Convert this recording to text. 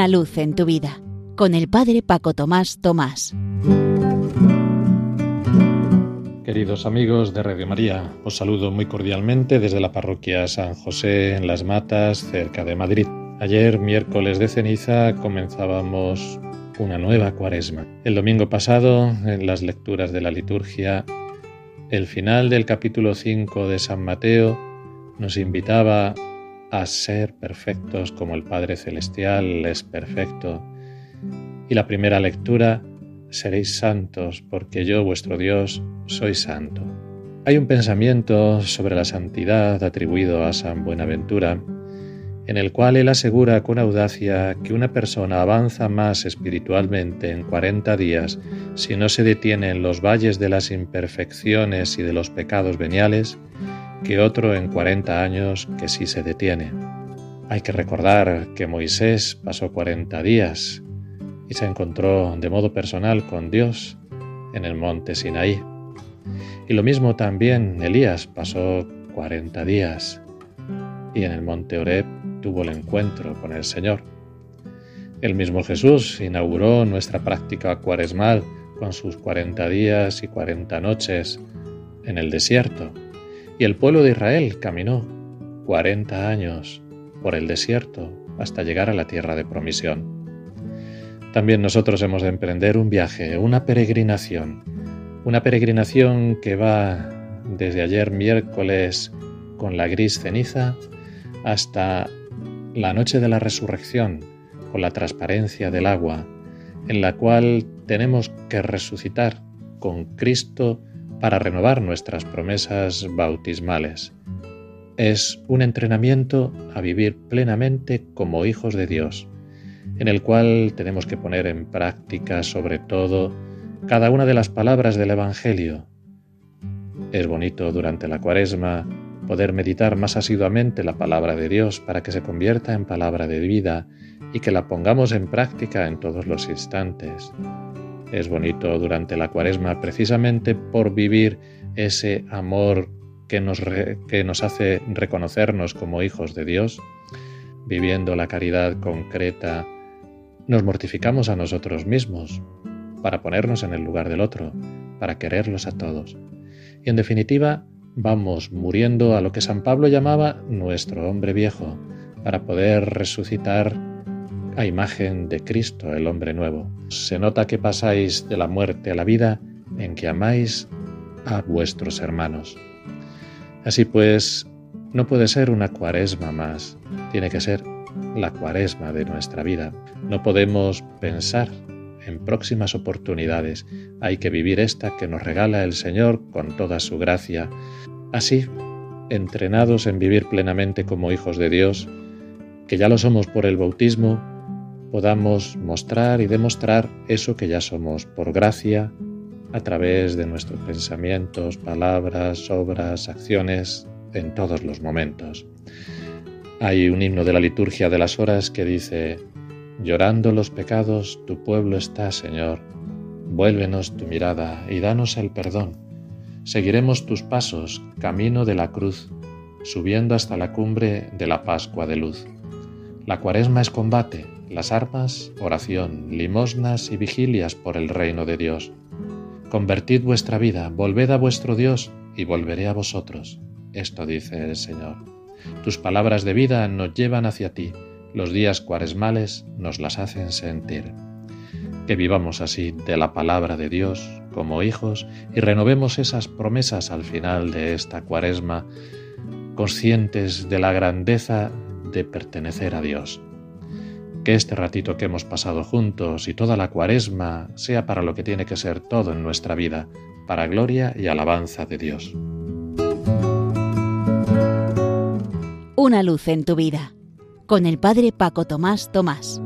Una luz en tu vida con el Padre Paco Tomás Tomás. Queridos amigos de Radio María, os saludo muy cordialmente desde la parroquia San José en Las Matas, cerca de Madrid. Ayer, miércoles de ceniza, comenzábamos una nueva cuaresma. El domingo pasado, en las lecturas de la liturgia, el final del capítulo 5 de San Mateo nos invitaba a ser perfectos como el Padre Celestial es perfecto. Y la primera lectura, seréis santos porque yo, vuestro Dios, soy santo. Hay un pensamiento sobre la santidad atribuido a San Buenaventura, en el cual él asegura con audacia que una persona avanza más espiritualmente en 40 días si no se detiene en los valles de las imperfecciones y de los pecados veniales, que otro en 40 años que sí se detiene. Hay que recordar que Moisés pasó 40 días y se encontró de modo personal con Dios en el monte Sinaí. Y lo mismo también Elías pasó 40 días y en el monte Oreb tuvo el encuentro con el Señor. El mismo Jesús inauguró nuestra práctica cuaresmal con sus 40 días y 40 noches en el desierto y el pueblo de Israel caminó 40 años por el desierto hasta llegar a la tierra de promisión. También nosotros hemos de emprender un viaje, una peregrinación, una peregrinación que va desde ayer miércoles con la gris ceniza hasta la noche de la resurrección con la transparencia del agua, en la cual tenemos que resucitar con Cristo para renovar nuestras promesas bautismales. Es un entrenamiento a vivir plenamente como hijos de Dios, en el cual tenemos que poner en práctica sobre todo cada una de las palabras del Evangelio. Es bonito durante la cuaresma poder meditar más asiduamente la palabra de Dios para que se convierta en palabra de vida y que la pongamos en práctica en todos los instantes. Es bonito durante la cuaresma precisamente por vivir ese amor que nos, que nos hace reconocernos como hijos de Dios, viviendo la caridad concreta, nos mortificamos a nosotros mismos para ponernos en el lugar del otro, para quererlos a todos. Y en definitiva, vamos muriendo a lo que San Pablo llamaba nuestro hombre viejo, para poder resucitar a imagen de Cristo, el hombre nuevo. Se nota que pasáis de la muerte a la vida en que amáis a vuestros hermanos. Así pues, no puede ser una cuaresma más, tiene que ser la cuaresma de nuestra vida. No podemos pensar en próximas oportunidades, hay que vivir esta que nos regala el Señor con toda su gracia. Así, entrenados en vivir plenamente como hijos de Dios, que ya lo somos por el bautismo, podamos mostrar y demostrar eso que ya somos por gracia a través de nuestros pensamientos, palabras, obras, acciones, en todos los momentos. Hay un himno de la liturgia de las horas que dice, Llorando los pecados, tu pueblo está, Señor, vuélvenos tu mirada y danos el perdón. Seguiremos tus pasos, camino de la cruz, subiendo hasta la cumbre de la Pascua de luz. La cuaresma es combate, las armas, oración, limosnas y vigilias por el reino de Dios. Convertid vuestra vida, volved a vuestro Dios y volveré a vosotros. Esto dice el Señor. Tus palabras de vida nos llevan hacia ti, los días cuaresmales nos las hacen sentir. Que vivamos así de la palabra de Dios como hijos y renovemos esas promesas al final de esta cuaresma, conscientes de la grandeza de pertenecer a Dios. Que este ratito que hemos pasado juntos y toda la cuaresma sea para lo que tiene que ser todo en nuestra vida, para gloria y alabanza de Dios. Una luz en tu vida, con el Padre Paco Tomás Tomás.